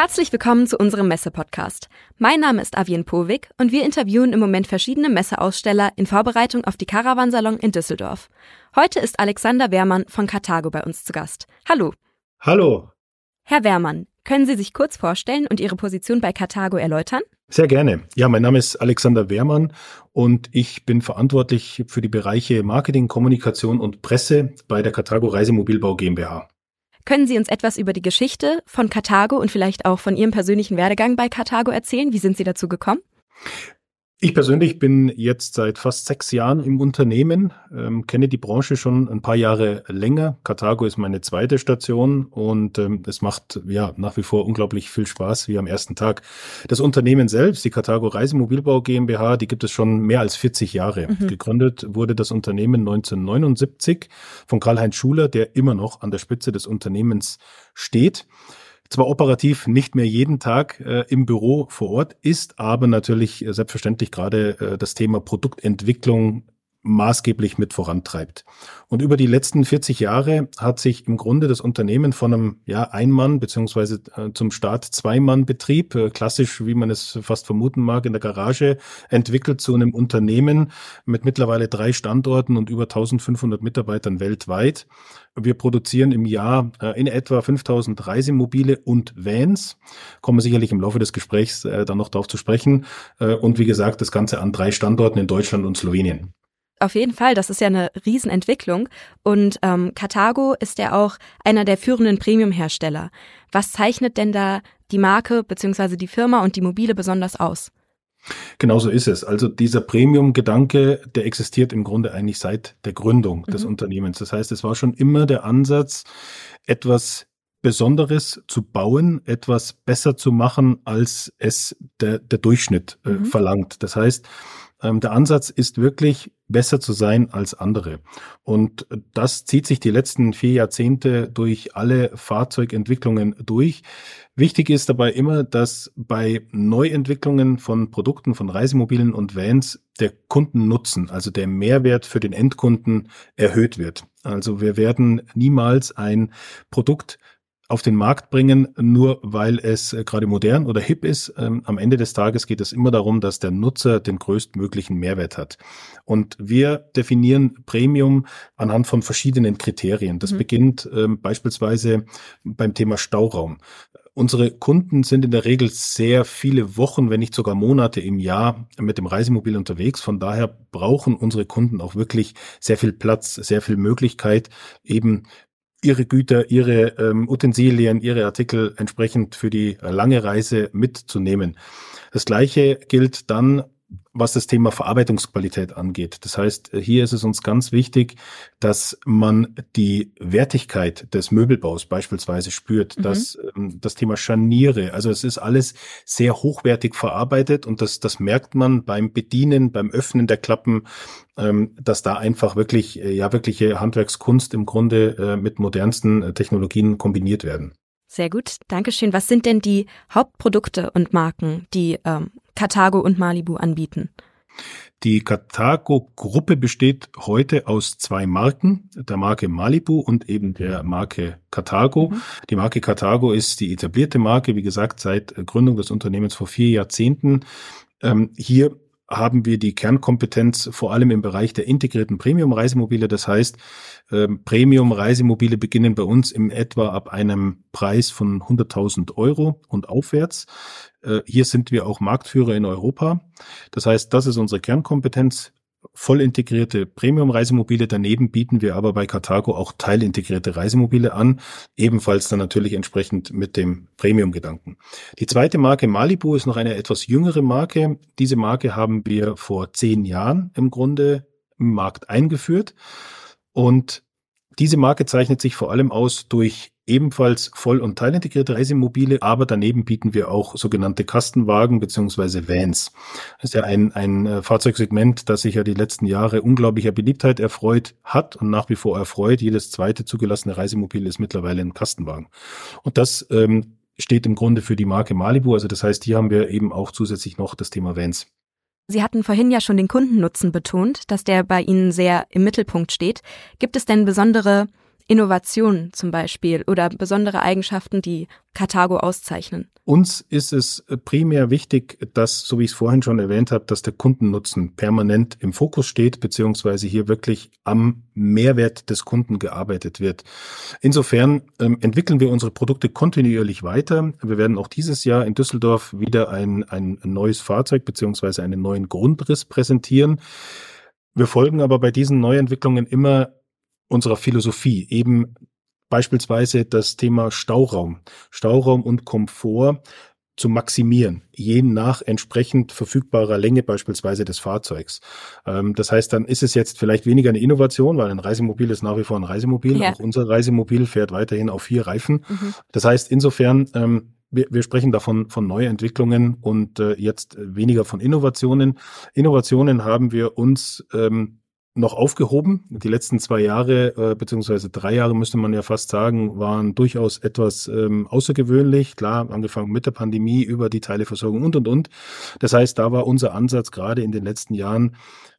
Herzlich willkommen zu unserem Messe-Podcast. Mein Name ist Avien Povik und wir interviewen im Moment verschiedene Messeaussteller in Vorbereitung auf die Caravansalon in Düsseldorf. Heute ist Alexander Wehrmann von Karthago bei uns zu Gast. Hallo. Hallo. Herr Wehrmann, können Sie sich kurz vorstellen und Ihre Position bei Karthago erläutern? Sehr gerne. Ja, mein Name ist Alexander Wehrmann und ich bin verantwortlich für die Bereiche Marketing, Kommunikation und Presse bei der Karthago Reisemobilbau GmbH. Können Sie uns etwas über die Geschichte von Karthago und vielleicht auch von Ihrem persönlichen Werdegang bei Karthago erzählen? Wie sind Sie dazu gekommen? Ich persönlich bin jetzt seit fast sechs Jahren im Unternehmen, ähm, kenne die Branche schon ein paar Jahre länger. Karthago ist meine zweite Station und ähm, es macht ja nach wie vor unglaublich viel Spaß wie am ersten Tag. Das Unternehmen selbst, die Karthago Reisemobilbau GmbH, die gibt es schon mehr als 40 Jahre. Mhm. Gegründet wurde das Unternehmen 1979 von Karl-Heinz Schuler, der immer noch an der Spitze des Unternehmens steht zwar operativ nicht mehr jeden Tag äh, im Büro vor Ort ist, aber natürlich äh, selbstverständlich gerade äh, das Thema Produktentwicklung maßgeblich mit vorantreibt. Und über die letzten 40 Jahre hat sich im Grunde das Unternehmen von einem ja, Ein-Mann- beziehungsweise äh, zum Start Zwei-Mann-Betrieb, äh, klassisch wie man es fast vermuten mag, in der Garage, entwickelt zu einem Unternehmen mit mittlerweile drei Standorten und über 1500 Mitarbeitern weltweit. Wir produzieren im Jahr äh, in etwa 5000 Reisemobile und Vans. Kommen wir sicherlich im Laufe des Gesprächs äh, dann noch darauf zu sprechen. Äh, und wie gesagt, das Ganze an drei Standorten in Deutschland und Slowenien. Auf jeden Fall, das ist ja eine Riesenentwicklung. Und ähm, Carthago ist ja auch einer der führenden Premium-Hersteller. Was zeichnet denn da die Marke beziehungsweise die Firma und die Mobile besonders aus? Genauso ist es. Also dieser Premium-Gedanke, der existiert im Grunde eigentlich seit der Gründung des mhm. Unternehmens. Das heißt, es war schon immer der Ansatz, etwas Besonderes zu bauen, etwas besser zu machen, als es der, der Durchschnitt äh, mhm. verlangt. Das heißt, ähm, der Ansatz ist wirklich, besser zu sein als andere. Und das zieht sich die letzten vier Jahrzehnte durch alle Fahrzeugentwicklungen durch. Wichtig ist dabei immer, dass bei Neuentwicklungen von Produkten, von Reisemobilen und Vans der Kundennutzen, also der Mehrwert für den Endkunden erhöht wird. Also wir werden niemals ein Produkt auf den Markt bringen, nur weil es äh, gerade modern oder hip ist. Ähm, am Ende des Tages geht es immer darum, dass der Nutzer den größtmöglichen Mehrwert hat. Und wir definieren Premium anhand von verschiedenen Kriterien. Das mhm. beginnt ähm, beispielsweise beim Thema Stauraum. Unsere Kunden sind in der Regel sehr viele Wochen, wenn nicht sogar Monate im Jahr mit dem Reisemobil unterwegs. Von daher brauchen unsere Kunden auch wirklich sehr viel Platz, sehr viel Möglichkeit, eben ihre Güter, ihre ähm, Utensilien, ihre Artikel entsprechend für die lange Reise mitzunehmen. Das gleiche gilt dann was das Thema Verarbeitungsqualität angeht. Das heißt, hier ist es uns ganz wichtig, dass man die Wertigkeit des Möbelbaus beispielsweise spürt, mhm. dass ähm, das Thema Scharniere, also es ist alles sehr hochwertig verarbeitet und das, das merkt man beim Bedienen, beim Öffnen der Klappen, ähm, dass da einfach wirklich, äh, ja, wirkliche Handwerkskunst im Grunde äh, mit modernsten äh, Technologien kombiniert werden. Sehr gut, Dankeschön. Was sind denn die Hauptprodukte und Marken, die ähm, Karthago und Malibu anbieten? Die Karthago-Gruppe besteht heute aus zwei Marken, der Marke Malibu und eben der Marke Karthago. Mhm. Die Marke Karthago ist die etablierte Marke, wie gesagt, seit Gründung des Unternehmens vor vier Jahrzehnten. Ähm, hier haben wir die Kernkompetenz vor allem im Bereich der integrierten Premium-Reisemobile. Das heißt, ähm, Premium-Reisemobile beginnen bei uns im etwa ab einem Preis von 100.000 Euro und aufwärts. Äh, hier sind wir auch Marktführer in Europa. Das heißt, das ist unsere Kernkompetenz voll integrierte Premium-Reisemobile. Daneben bieten wir aber bei Carthago auch teilintegrierte Reisemobile an, ebenfalls dann natürlich entsprechend mit dem Premium-Gedanken. Die zweite Marke Malibu ist noch eine etwas jüngere Marke. Diese Marke haben wir vor zehn Jahren im Grunde im Markt eingeführt und diese Marke zeichnet sich vor allem aus durch ebenfalls voll- und teilintegrierte Reisemobile, aber daneben bieten wir auch sogenannte Kastenwagen beziehungsweise Vans. Das ist ja ein, ein äh, Fahrzeugsegment, das sich ja die letzten Jahre unglaublicher Beliebtheit erfreut hat und nach wie vor erfreut. Jedes zweite zugelassene Reisemobil ist mittlerweile ein Kastenwagen. Und das ähm, steht im Grunde für die Marke Malibu. Also das heißt, hier haben wir eben auch zusätzlich noch das Thema Vans. Sie hatten vorhin ja schon den Kundennutzen betont, dass der bei Ihnen sehr im Mittelpunkt steht. Gibt es denn besondere Innovationen zum Beispiel oder besondere Eigenschaften, die Karthago auszeichnen? Uns ist es primär wichtig, dass, so wie ich es vorhin schon erwähnt habe, dass der Kundennutzen permanent im Fokus steht, beziehungsweise hier wirklich am Mehrwert des Kunden gearbeitet wird. Insofern ähm, entwickeln wir unsere Produkte kontinuierlich weiter. Wir werden auch dieses Jahr in Düsseldorf wieder ein, ein neues Fahrzeug beziehungsweise einen neuen Grundriss präsentieren. Wir folgen aber bei diesen Neuentwicklungen immer unserer Philosophie, eben beispielsweise das Thema Stauraum, Stauraum und Komfort zu maximieren, je nach entsprechend verfügbarer Länge beispielsweise des Fahrzeugs. Ähm, das heißt, dann ist es jetzt vielleicht weniger eine Innovation, weil ein Reisemobil ist nach wie vor ein Reisemobil. Ja. Auch unser Reisemobil fährt weiterhin auf vier Reifen. Mhm. Das heißt, insofern ähm, wir, wir sprechen davon von Neuentwicklungen und äh, jetzt weniger von Innovationen. Innovationen haben wir uns ähm, noch aufgehoben. Die letzten zwei Jahre, äh, beziehungsweise drei Jahre müsste man ja fast sagen, waren durchaus etwas ähm, außergewöhnlich. Klar, angefangen mit der Pandemie über die Teileversorgung und, und, und. Das heißt, da war unser Ansatz gerade in den letzten Jahren,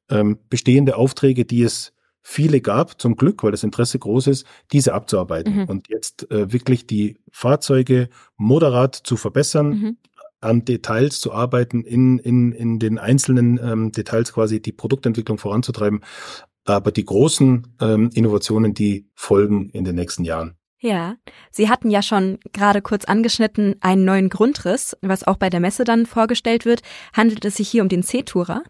ähm, bestehende Aufträge, die es viele gab, zum Glück, weil das Interesse groß ist, diese abzuarbeiten mhm. und jetzt äh, wirklich die Fahrzeuge moderat zu verbessern, mhm an Details zu arbeiten, in, in, in den einzelnen ähm, Details quasi die Produktentwicklung voranzutreiben. Aber die großen ähm, Innovationen, die folgen in den nächsten Jahren. Ja, Sie hatten ja schon gerade kurz angeschnitten einen neuen Grundriss, was auch bei der Messe dann vorgestellt wird. Handelt es sich hier um den C-Tourer?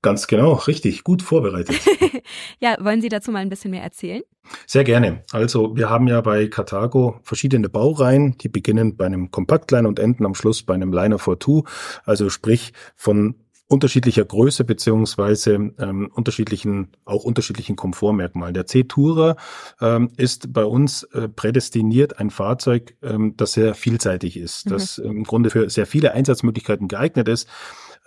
Ganz genau, richtig, gut vorbereitet. ja, wollen Sie dazu mal ein bisschen mehr erzählen? Sehr gerne. Also wir haben ja bei Carthago verschiedene Baureihen, die beginnen bei einem Kompaktliner und enden am Schluss bei einem Liner for Two, also sprich von unterschiedlicher Größe beziehungsweise ähm, unterschiedlichen auch unterschiedlichen Komfortmerkmalen. Der C-Tourer ähm, ist bei uns äh, prädestiniert ein Fahrzeug, ähm, das sehr vielseitig ist, mhm. das im Grunde für sehr viele Einsatzmöglichkeiten geeignet ist.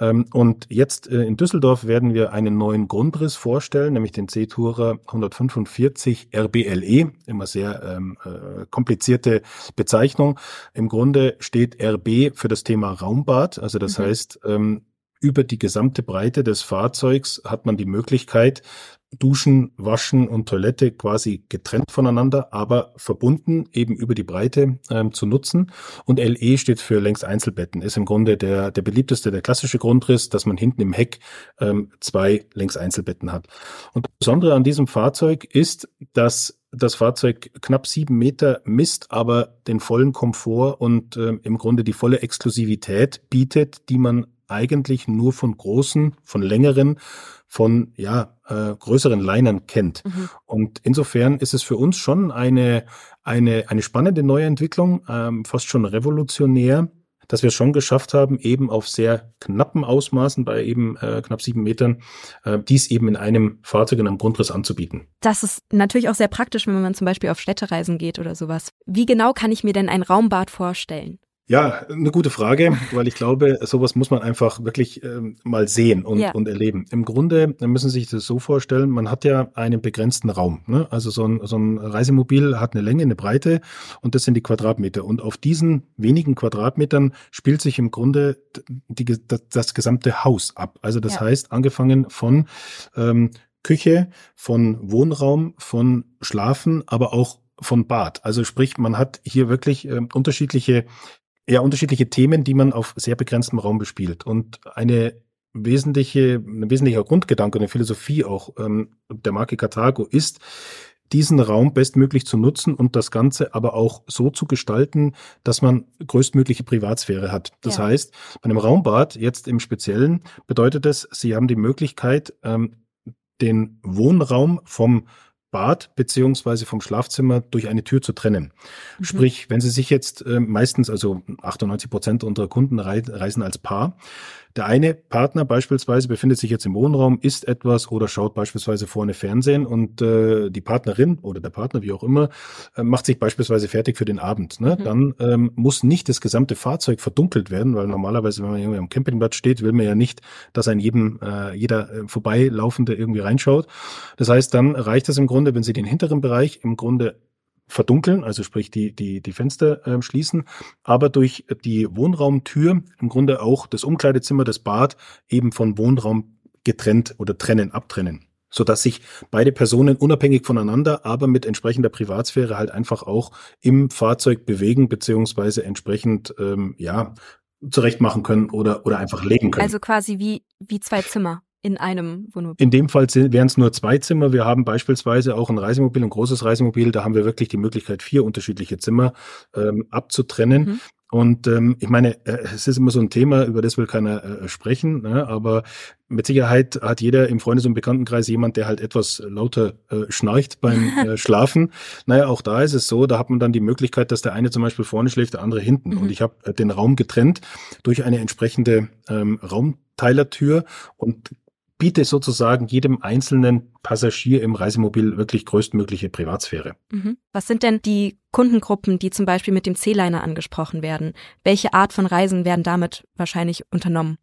Ähm, und jetzt äh, in Düsseldorf werden wir einen neuen Grundriss vorstellen, nämlich den C-Tourer 145 RBLE, immer sehr ähm, äh, komplizierte Bezeichnung. Im Grunde steht RB für das Thema Raumbad, also das mhm. heißt, ähm, über die gesamte Breite des Fahrzeugs hat man die Möglichkeit, Duschen, Waschen und Toilette quasi getrennt voneinander, aber verbunden eben über die Breite ähm, zu nutzen. Und LE steht für längs Einzelbetten, ist im Grunde der, der beliebteste, der klassische Grundriss, dass man hinten im Heck ähm, zwei längs Einzelbetten hat. Und das Besondere an diesem Fahrzeug ist, dass das Fahrzeug knapp sieben Meter misst, aber den vollen Komfort und äh, im Grunde die volle Exklusivität bietet, die man eigentlich nur von großen, von längeren, von ja äh, größeren Linern kennt. Mhm. Und insofern ist es für uns schon eine eine eine spannende Neuentwicklung, ähm, fast schon revolutionär, dass wir es schon geschafft haben, eben auf sehr knappen Ausmaßen bei eben äh, knapp sieben Metern, äh, dies eben in einem Fahrzeug in einem Grundriss anzubieten. Das ist natürlich auch sehr praktisch, wenn man zum Beispiel auf Städtereisen geht oder sowas. Wie genau kann ich mir denn ein Raumbad vorstellen? Ja, eine gute Frage, weil ich glaube, sowas muss man einfach wirklich ähm, mal sehen und, ja. und erleben. Im Grunde müssen Sie sich das so vorstellen, man hat ja einen begrenzten Raum. Ne? Also so ein, so ein Reisemobil hat eine Länge, eine Breite und das sind die Quadratmeter. Und auf diesen wenigen Quadratmetern spielt sich im Grunde die, das, das gesamte Haus ab. Also das ja. heißt, angefangen von ähm, Küche, von Wohnraum, von Schlafen, aber auch von Bad. Also sprich, man hat hier wirklich äh, unterschiedliche ja unterschiedliche Themen, die man auf sehr begrenztem Raum bespielt. Und eine wesentliche, ein wesentlicher Grundgedanke und eine Philosophie auch ähm, der Marke Carthago ist, diesen Raum bestmöglich zu nutzen und das Ganze aber auch so zu gestalten, dass man größtmögliche Privatsphäre hat. Das ja. heißt, bei einem Raumbad jetzt im Speziellen bedeutet es, Sie haben die Möglichkeit, ähm, den Wohnraum vom Bad beziehungsweise vom Schlafzimmer durch eine Tür zu trennen. Mhm. Sprich, wenn Sie sich jetzt äh, meistens, also 98 Prozent unserer Kunden reisen als Paar, der eine Partner beispielsweise befindet sich jetzt im Wohnraum, isst etwas oder schaut beispielsweise vorne Fernsehen und äh, die Partnerin oder der Partner, wie auch immer, äh, macht sich beispielsweise fertig für den Abend. Ne? Mhm. Dann ähm, muss nicht das gesamte Fahrzeug verdunkelt werden, weil normalerweise, wenn man irgendwie am Campingplatz steht, will man ja nicht, dass ein jedem, äh, jeder äh, vorbeilaufende irgendwie reinschaut. Das heißt, dann reicht es im Grunde, wenn Sie den hinteren Bereich im Grunde verdunkeln, also sprich die, die, die Fenster äh, schließen, aber durch die Wohnraumtür im Grunde auch das Umkleidezimmer, das Bad eben von Wohnraum getrennt oder trennen, abtrennen. sodass sich beide Personen unabhängig voneinander, aber mit entsprechender Privatsphäre halt einfach auch im Fahrzeug bewegen beziehungsweise entsprechend ähm, ja zurecht machen können oder oder einfach leben können. Also quasi wie wie zwei Zimmer in einem Wohnmobil. In dem Fall wären es nur zwei Zimmer. Wir haben beispielsweise auch ein Reisemobil, ein großes Reisemobil. Da haben wir wirklich die Möglichkeit, vier unterschiedliche Zimmer ähm, abzutrennen. Mhm. Und ähm, ich meine, äh, es ist immer so ein Thema, über das will keiner äh, sprechen, ne? aber mit Sicherheit hat jeder im Freundes- und Bekanntenkreis jemand, der halt etwas lauter äh, schnarcht beim äh, Schlafen. Naja, auch da ist es so, da hat man dann die Möglichkeit, dass der eine zum Beispiel vorne schläft, der andere hinten. Mhm. Und ich habe äh, den Raum getrennt durch eine entsprechende ähm, Raumteilertür und biete sozusagen jedem einzelnen Passagier im Reisemobil wirklich größtmögliche Privatsphäre. Mhm. Was sind denn die Kundengruppen, die zum Beispiel mit dem C-Liner angesprochen werden? Welche Art von Reisen werden damit wahrscheinlich unternommen?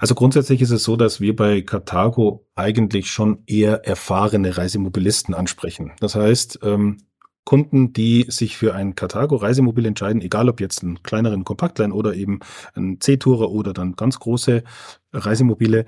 Also grundsätzlich ist es so, dass wir bei Carthago eigentlich schon eher erfahrene Reisemobilisten ansprechen. Das heißt, ähm, Kunden, die sich für ein Carthago-Reisemobil entscheiden, egal ob jetzt einen kleineren Kompaktlein oder eben ein C-Tourer oder dann ganz große Reisemobile,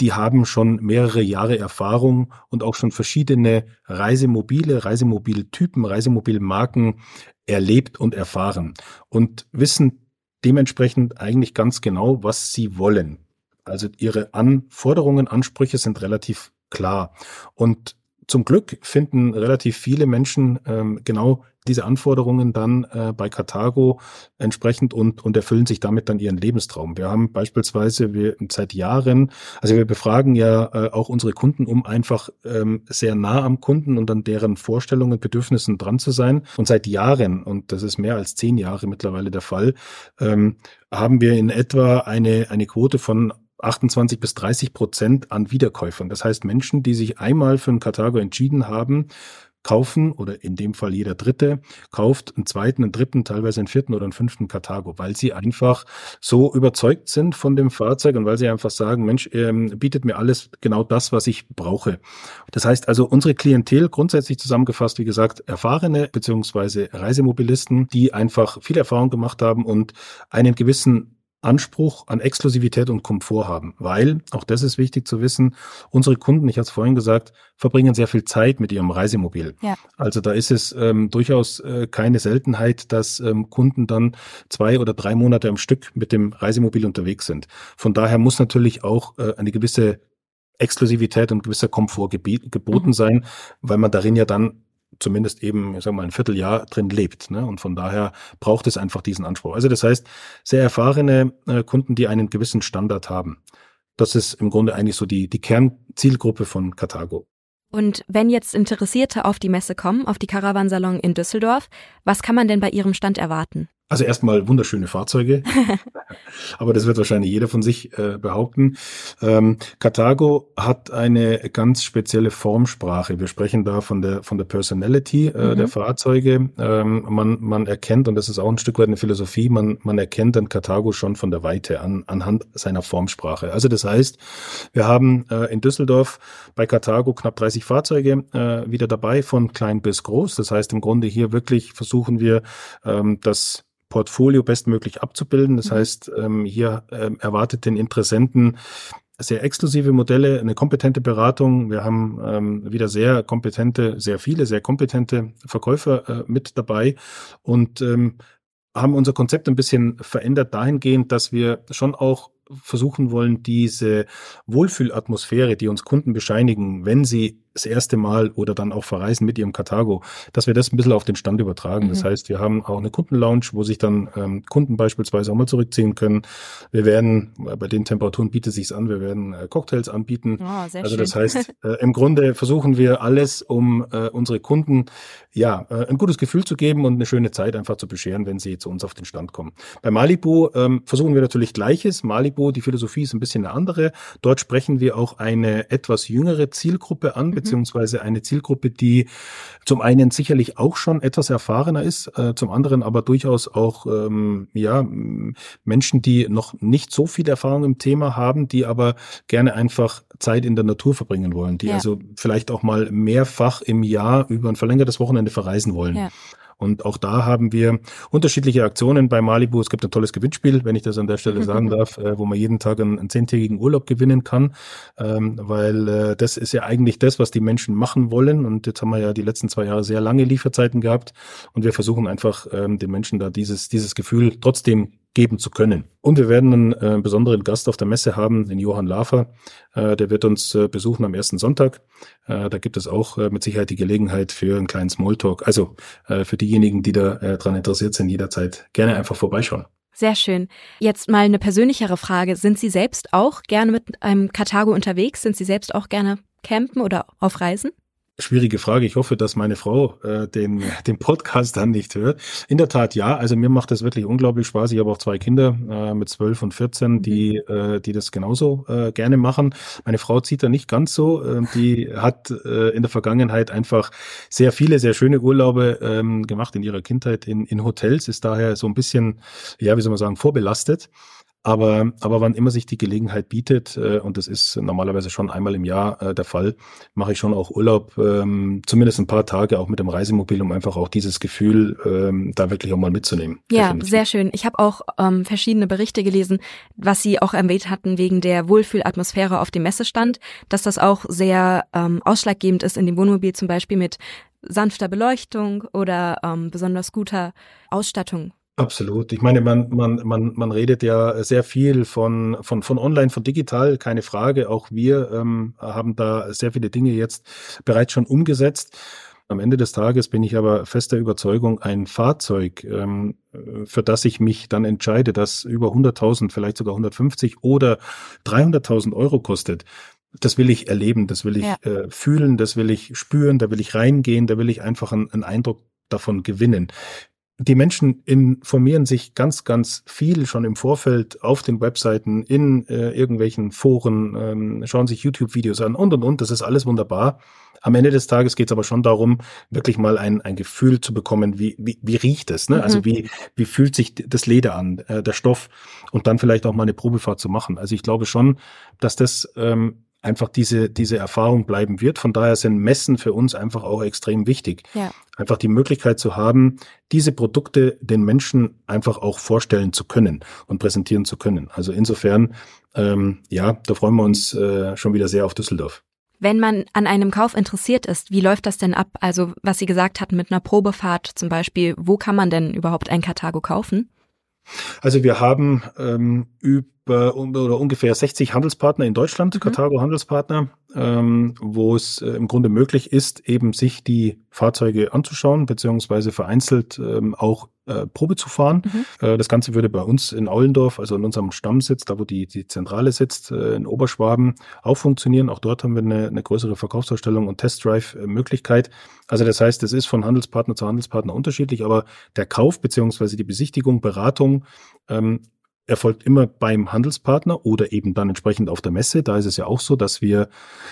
die haben schon mehrere Jahre Erfahrung und auch schon verschiedene Reisemobile, Reisemobiltypen, Reisemobilmarken erlebt und erfahren und wissen dementsprechend eigentlich ganz genau, was sie wollen. Also ihre Anforderungen, Ansprüche sind relativ klar. Und zum Glück finden relativ viele Menschen ähm, genau diese Anforderungen dann äh, bei Carthago entsprechend und, und erfüllen sich damit dann ihren Lebenstraum. Wir haben beispielsweise wir seit Jahren, also wir befragen ja äh, auch unsere Kunden, um einfach ähm, sehr nah am Kunden und an deren Vorstellungen, Bedürfnissen dran zu sein. Und seit Jahren, und das ist mehr als zehn Jahre mittlerweile der Fall, ähm, haben wir in etwa eine, eine Quote von 28 bis 30 Prozent an Wiederkäufern. Das heißt Menschen, die sich einmal für einen Karthago entschieden haben, kaufen oder in dem Fall jeder Dritte kauft einen zweiten, einen dritten, teilweise einen vierten oder einen fünften Karthago, weil sie einfach so überzeugt sind von dem Fahrzeug und weil sie einfach sagen, Mensch, ähm, bietet mir alles genau das, was ich brauche. Das heißt also, unsere Klientel grundsätzlich zusammengefasst, wie gesagt, erfahrene beziehungsweise Reisemobilisten, die einfach viel Erfahrung gemacht haben und einen gewissen Anspruch an Exklusivität und Komfort haben, weil, auch das ist wichtig zu wissen, unsere Kunden, ich hatte es vorhin gesagt, verbringen sehr viel Zeit mit ihrem Reisemobil. Ja. Also da ist es ähm, durchaus äh, keine Seltenheit, dass ähm, Kunden dann zwei oder drei Monate am Stück mit dem Reisemobil unterwegs sind. Von daher muss natürlich auch äh, eine gewisse Exklusivität und gewisser Komfort geboten mhm. sein, weil man darin ja dann zumindest eben, ich sag mal, ein Vierteljahr drin lebt. Ne? Und von daher braucht es einfach diesen Anspruch. Also das heißt, sehr erfahrene äh, Kunden, die einen gewissen Standard haben. Das ist im Grunde eigentlich so die, die Kernzielgruppe von Carthago. Und wenn jetzt Interessierte auf die Messe kommen, auf die Caravansalon in Düsseldorf, was kann man denn bei Ihrem Stand erwarten? Also erstmal wunderschöne Fahrzeuge, aber das wird wahrscheinlich jeder von sich äh, behaupten. Ähm, Carthago hat eine ganz spezielle Formsprache. Wir sprechen da von der von der Personality äh, mhm. der Fahrzeuge. Ähm, man man erkennt und das ist auch ein Stück weit eine Philosophie. Man man erkennt an Carthago schon von der Weite an anhand seiner Formsprache. Also das heißt, wir haben äh, in Düsseldorf bei Carthago knapp 30 Fahrzeuge äh, wieder dabei von klein bis groß. Das heißt im Grunde hier wirklich versuchen wir ähm, das Portfolio bestmöglich abzubilden. Das mhm. heißt, ähm, hier ähm, erwartet den Interessenten sehr exklusive Modelle, eine kompetente Beratung. Wir haben ähm, wieder sehr kompetente, sehr viele, sehr kompetente Verkäufer äh, mit dabei und ähm, haben unser Konzept ein bisschen verändert dahingehend, dass wir schon auch versuchen wollen, diese Wohlfühlatmosphäre, die uns Kunden bescheinigen, wenn sie das erste Mal oder dann auch verreisen mit ihrem Karthago, dass wir das ein bisschen auf den Stand übertragen. Mhm. Das heißt, wir haben auch eine Kundenlounge, wo sich dann ähm, Kunden beispielsweise auch mal zurückziehen können. Wir werden, äh, bei den Temperaturen bietet sich's an, wir werden äh, Cocktails anbieten. Oh, also das schön. heißt, äh, im Grunde versuchen wir alles, um äh, unsere Kunden ja äh, ein gutes Gefühl zu geben und eine schöne Zeit einfach zu bescheren, wenn sie zu uns auf den Stand kommen. Bei Malibu ähm, versuchen wir natürlich Gleiches. Malibu, die Philosophie ist ein bisschen eine andere. Dort sprechen wir auch eine etwas jüngere Zielgruppe an, mhm beziehungsweise eine Zielgruppe, die zum einen sicherlich auch schon etwas erfahrener ist, äh, zum anderen aber durchaus auch ähm, ja Menschen, die noch nicht so viel Erfahrung im Thema haben, die aber gerne einfach Zeit in der Natur verbringen wollen, die ja. also vielleicht auch mal mehrfach im Jahr über ein verlängertes Wochenende verreisen wollen. Ja. Und auch da haben wir unterschiedliche Aktionen bei Malibu. Es gibt ein tolles Gewinnspiel, wenn ich das an der Stelle sagen darf, äh, wo man jeden Tag einen, einen zehntägigen Urlaub gewinnen kann, ähm, weil äh, das ist ja eigentlich das, was die Menschen machen wollen. Und jetzt haben wir ja die letzten zwei Jahre sehr lange Lieferzeiten gehabt und wir versuchen einfach ähm, den Menschen da dieses, dieses Gefühl trotzdem geben zu können. Und wir werden einen äh, besonderen Gast auf der Messe haben, den Johann Lafer. Äh, der wird uns äh, besuchen am ersten Sonntag. Äh, da gibt es auch äh, mit Sicherheit die Gelegenheit für einen kleinen Smalltalk. Also äh, für diejenigen, die da dran interessiert sind, jederzeit gerne einfach vorbeischauen. Sehr schön. Jetzt mal eine persönlichere Frage. Sind Sie selbst auch gerne mit einem Karthago unterwegs? Sind Sie selbst auch gerne campen oder auf Reisen? Schwierige Frage. Ich hoffe, dass meine Frau äh, den, den Podcast dann nicht hört. In der Tat ja. Also mir macht das wirklich unglaublich Spaß. Ich habe auch zwei Kinder äh, mit zwölf und vierzehn, die, mhm. äh, die das genauso äh, gerne machen. Meine Frau zieht da nicht ganz so. Äh, die hat äh, in der Vergangenheit einfach sehr viele, sehr schöne Urlaube ähm, gemacht in ihrer Kindheit in, in Hotels, ist daher so ein bisschen, ja, wie soll man sagen, vorbelastet. Aber, aber wann immer sich die Gelegenheit bietet, äh, und das ist normalerweise schon einmal im Jahr äh, der Fall, mache ich schon auch Urlaub, ähm, zumindest ein paar Tage auch mit dem Reisemobil, um einfach auch dieses Gefühl ähm, da wirklich auch mal mitzunehmen. Ja, definitiv. sehr schön. Ich habe auch ähm, verschiedene Berichte gelesen, was Sie auch erwähnt hatten wegen der Wohlfühlatmosphäre auf dem Messestand, dass das auch sehr ähm, ausschlaggebend ist in dem Wohnmobil zum Beispiel mit sanfter Beleuchtung oder ähm, besonders guter Ausstattung Absolut. Ich meine, man, man, man, man redet ja sehr viel von, von, von online, von digital, keine Frage. Auch wir ähm, haben da sehr viele Dinge jetzt bereits schon umgesetzt. Am Ende des Tages bin ich aber fester Überzeugung, ein Fahrzeug, ähm, für das ich mich dann entscheide, das über 100.000, vielleicht sogar 150 oder 300.000 Euro kostet, das will ich erleben, das will ich ja. äh, fühlen, das will ich spüren, da will ich reingehen, da will ich einfach einen, einen Eindruck davon gewinnen die Menschen informieren sich ganz, ganz viel schon im Vorfeld auf den Webseiten, in äh, irgendwelchen Foren, ähm, schauen sich YouTube-Videos an und und und. Das ist alles wunderbar. Am Ende des Tages geht es aber schon darum, wirklich mal ein, ein Gefühl zu bekommen, wie, wie, wie riecht es, ne? Also mhm. Also wie, wie fühlt sich das Leder an, äh, der Stoff und dann vielleicht auch mal eine Probefahrt zu machen. Also ich glaube schon, dass das ähm, einfach diese, diese Erfahrung bleiben wird. Von daher sind Messen für uns einfach auch extrem wichtig. Ja. Einfach die Möglichkeit zu haben, diese Produkte den Menschen einfach auch vorstellen zu können und präsentieren zu können. Also insofern, ähm, ja, da freuen wir uns äh, schon wieder sehr auf Düsseldorf. Wenn man an einem Kauf interessiert ist, wie läuft das denn ab? Also was Sie gesagt hatten mit einer Probefahrt zum Beispiel, wo kann man denn überhaupt ein Karthago kaufen? Also wir haben ähm, über oder ungefähr 60 Handelspartner in Deutschland, mhm. Karthago Handelspartner, ähm, wo es äh, im Grunde möglich ist, eben sich die Fahrzeuge anzuschauen, beziehungsweise vereinzelt ähm, auch äh, Probe zu fahren. Mhm. Äh, das Ganze würde bei uns in Aulendorf, also in unserem Stammsitz, da wo die, die Zentrale sitzt, äh, in Oberschwaben, auch funktionieren. Auch dort haben wir eine, eine größere Verkaufsausstellung und Testdrive-Möglichkeit. Also das heißt, es ist von Handelspartner zu Handelspartner unterschiedlich, aber der Kauf beziehungsweise die Besichtigung, Beratung ähm, erfolgt immer beim Handelspartner oder eben dann entsprechend auf der Messe. Da ist es ja auch so, dass wir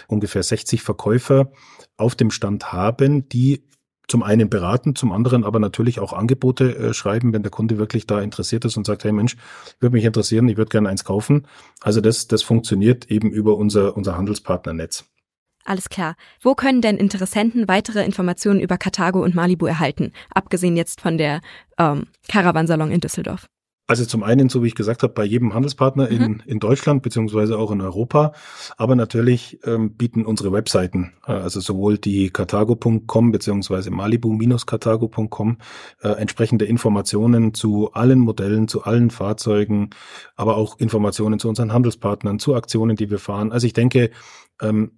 ungefähr 60 Verkäufer auf dem Stand haben, die zum einen beraten, zum anderen aber natürlich auch Angebote äh, schreiben, wenn der Kunde wirklich da interessiert ist und sagt, hey Mensch, würde mich interessieren, ich würde gerne eins kaufen. Also das, das funktioniert eben über unser, unser Handelspartnernetz. Alles klar. Wo können denn Interessenten weitere Informationen über Karthago und Malibu erhalten, abgesehen jetzt von der ähm, Caravansalon in Düsseldorf? Also zum einen, so wie ich gesagt habe, bei jedem Handelspartner mhm. in, in Deutschland beziehungsweise auch in Europa. Aber natürlich ähm, bieten unsere Webseiten, äh, also sowohl die Cartago.com beziehungsweise Malibu-Cartago.com äh, entsprechende Informationen zu allen Modellen, zu allen Fahrzeugen, aber auch Informationen zu unseren Handelspartnern, zu Aktionen, die wir fahren. Also ich denke, ähm,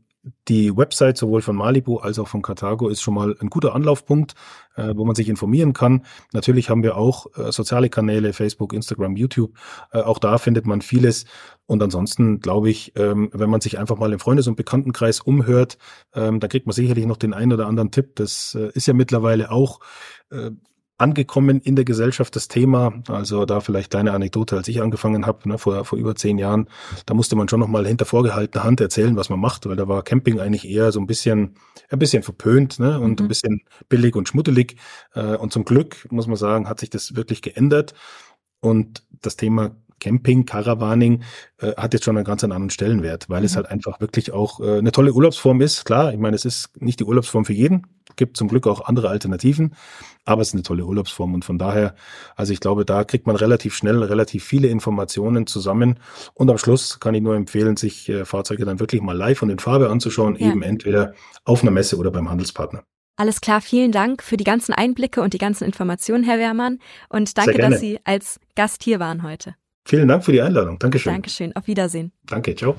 die Website sowohl von Malibu als auch von Carthago ist schon mal ein guter Anlaufpunkt, äh, wo man sich informieren kann. Natürlich haben wir auch äh, soziale Kanäle, Facebook, Instagram, YouTube. Äh, auch da findet man vieles. Und ansonsten glaube ich, ähm, wenn man sich einfach mal im Freundes- und Bekanntenkreis umhört, ähm, da kriegt man sicherlich noch den einen oder anderen Tipp. Das äh, ist ja mittlerweile auch äh, angekommen in der Gesellschaft das Thema. Also da vielleicht kleine Anekdote, als ich angefangen habe, ne, vor, vor über zehn Jahren, da musste man schon noch mal hinter vorgehaltener Hand erzählen, was man macht, weil da war Camping eigentlich eher so ein bisschen, ein bisschen verpönt ne, und mhm. ein bisschen billig und schmuddelig. Äh, und zum Glück, muss man sagen, hat sich das wirklich geändert. Und das Thema Camping, Caravaning äh, hat jetzt schon einen ganz anderen Stellenwert, weil mhm. es halt einfach wirklich auch äh, eine tolle Urlaubsform ist. Klar, ich meine, es ist nicht die Urlaubsform für jeden, gibt zum Glück auch andere Alternativen. Aber es ist eine tolle Urlaubsform und von daher, also ich glaube, da kriegt man relativ schnell relativ viele Informationen zusammen und am Schluss kann ich nur empfehlen, sich äh, Fahrzeuge dann wirklich mal live und in Farbe anzuschauen, ja. eben entweder auf einer Messe oder beim Handelspartner. Alles klar, vielen Dank für die ganzen Einblicke und die ganzen Informationen, Herr Wehrmann. Und danke, dass Sie als Gast hier waren heute. Vielen Dank für die Einladung. Dankeschön. Dankeschön. Auf Wiedersehen. Danke. Ciao.